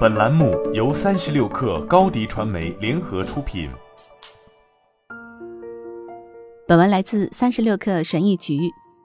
本栏目由三十六氪高低传媒联合出品。本文来自三十六氪神译局。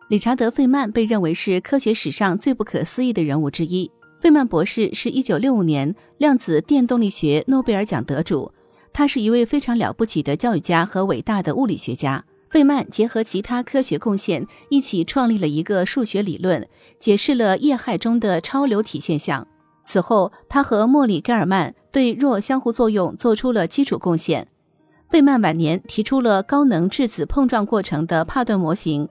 理查德·费曼被认为是科学史上最不可思议的人物之一。费曼博士是一九六五年量子电动力学诺贝尔奖得主，他是一位非常了不起的教育家和伟大的物理学家。费曼结合其他科学贡献，一起创立了一个数学理论，解释了液氦中的超流体现象。此后，他和莫里·盖尔曼对弱相互作用做出了基础贡献。费曼晚年提出了高能质子碰撞过程的帕顿模型，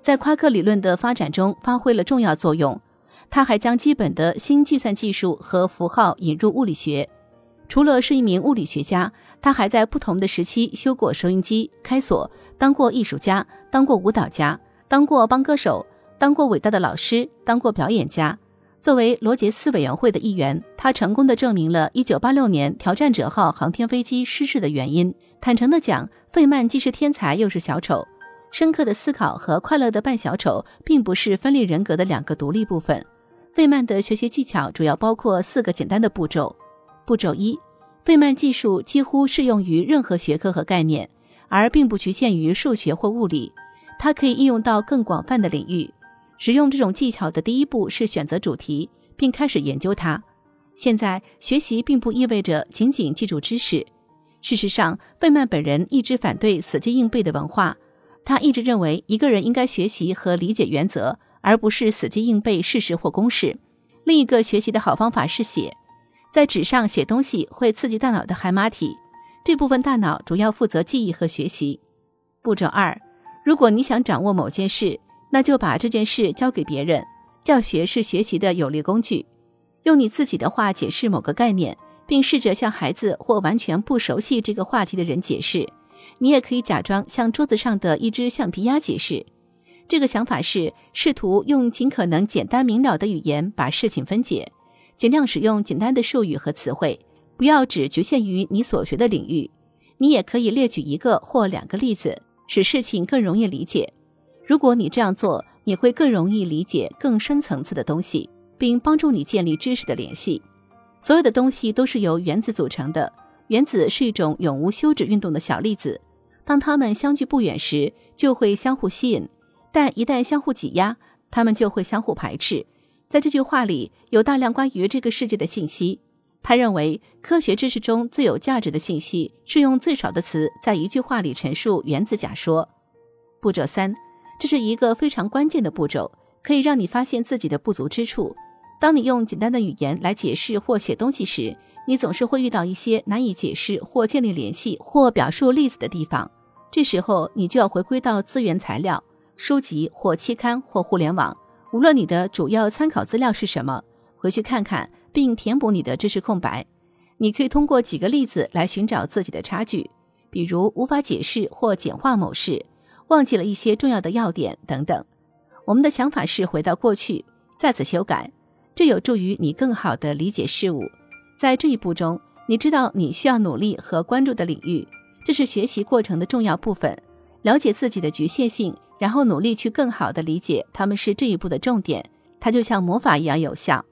在夸克理论的发展中发挥了重要作用。他还将基本的新计算技术和符号引入物理学。除了是一名物理学家，他还在不同的时期修过收音机、开锁，当过艺术家，当过舞蹈家，当过帮歌手，当过伟大的老师，当过表演家。作为罗杰斯委员会的一员，他成功的证明了1986年挑战者号航天飞机失事的原因。坦诚的讲，费曼既是天才又是小丑。深刻的思考和快乐的扮小丑，并不是分裂人格的两个独立部分。费曼的学习技巧主要包括四个简单的步骤。步骤一，费曼技术几乎适用于任何学科和概念，而并不局限于数学或物理，它可以应用到更广泛的领域。使用这种技巧的第一步是选择主题，并开始研究它。现在，学习并不意味着仅仅记住知识。事实上，费曼本人一直反对死记硬背的文化，他一直认为一个人应该学习和理解原则。而不是死记硬背事实或公式。另一个学习的好方法是写，在纸上写东西会刺激大脑的海马体，这部分大脑主要负责记忆和学习。步骤二，如果你想掌握某件事，那就把这件事交给别人。教学是学习的有力工具。用你自己的话解释某个概念，并试着向孩子或完全不熟悉这个话题的人解释。你也可以假装向桌子上的一只橡皮鸭解释。这个想法是试图用尽可能简单明了的语言把事情分解，尽量使用简单的术语和词汇，不要只局限于你所学的领域。你也可以列举一个或两个例子，使事情更容易理解。如果你这样做，你会更容易理解更深层次的东西，并帮助你建立知识的联系。所有的东西都是由原子组成的，原子是一种永无休止运动的小粒子，当它们相距不远时，就会相互吸引。但一旦相互挤压，它们就会相互排斥。在这句话里有大量关于这个世界的信息。他认为，科学知识中最有价值的信息是用最少的词在一句话里陈述原子假说。步骤三，这是一个非常关键的步骤，可以让你发现自己的不足之处。当你用简单的语言来解释或写东西时，你总是会遇到一些难以解释或建立联系或表述例子的地方。这时候，你就要回归到资源材料。书籍或期刊或互联网，无论你的主要参考资料是什么，回去看看并填补你的知识空白。你可以通过几个例子来寻找自己的差距，比如无法解释或简化某事，忘记了一些重要的要点等等。我们的想法是回到过去，再次修改，这有助于你更好地理解事物。在这一步中，你知道你需要努力和关注的领域，这是学习过程的重要部分。了解自己的局限性。然后努力去更好的理解，他们是这一步的重点。它就像魔法一样有效。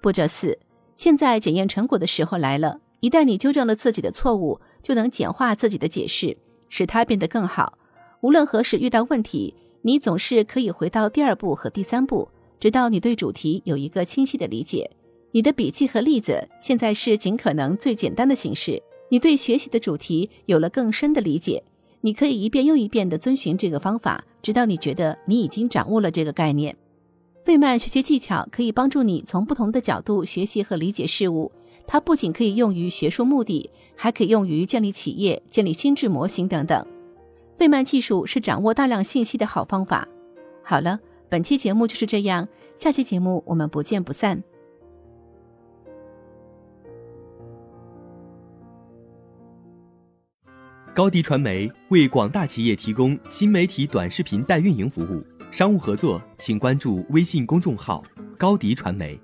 步骤四，现在检验成果的时候来了。一旦你纠正了自己的错误，就能简化自己的解释，使它变得更好。无论何时遇到问题，你总是可以回到第二步和第三步，直到你对主题有一个清晰的理解。你的笔记和例子现在是尽可能最简单的形式。你对学习的主题有了更深的理解。你可以一遍又一遍地遵循这个方法，直到你觉得你已经掌握了这个概念。费曼学习技巧可以帮助你从不同的角度学习和理解事物。它不仅可以用于学术目的，还可以用于建立企业、建立心智模型等等。费曼技术是掌握大量信息的好方法。好了，本期节目就是这样，下期节目我们不见不散。高迪传媒为广大企业提供新媒体短视频代运营服务，商务合作请关注微信公众号高迪传媒。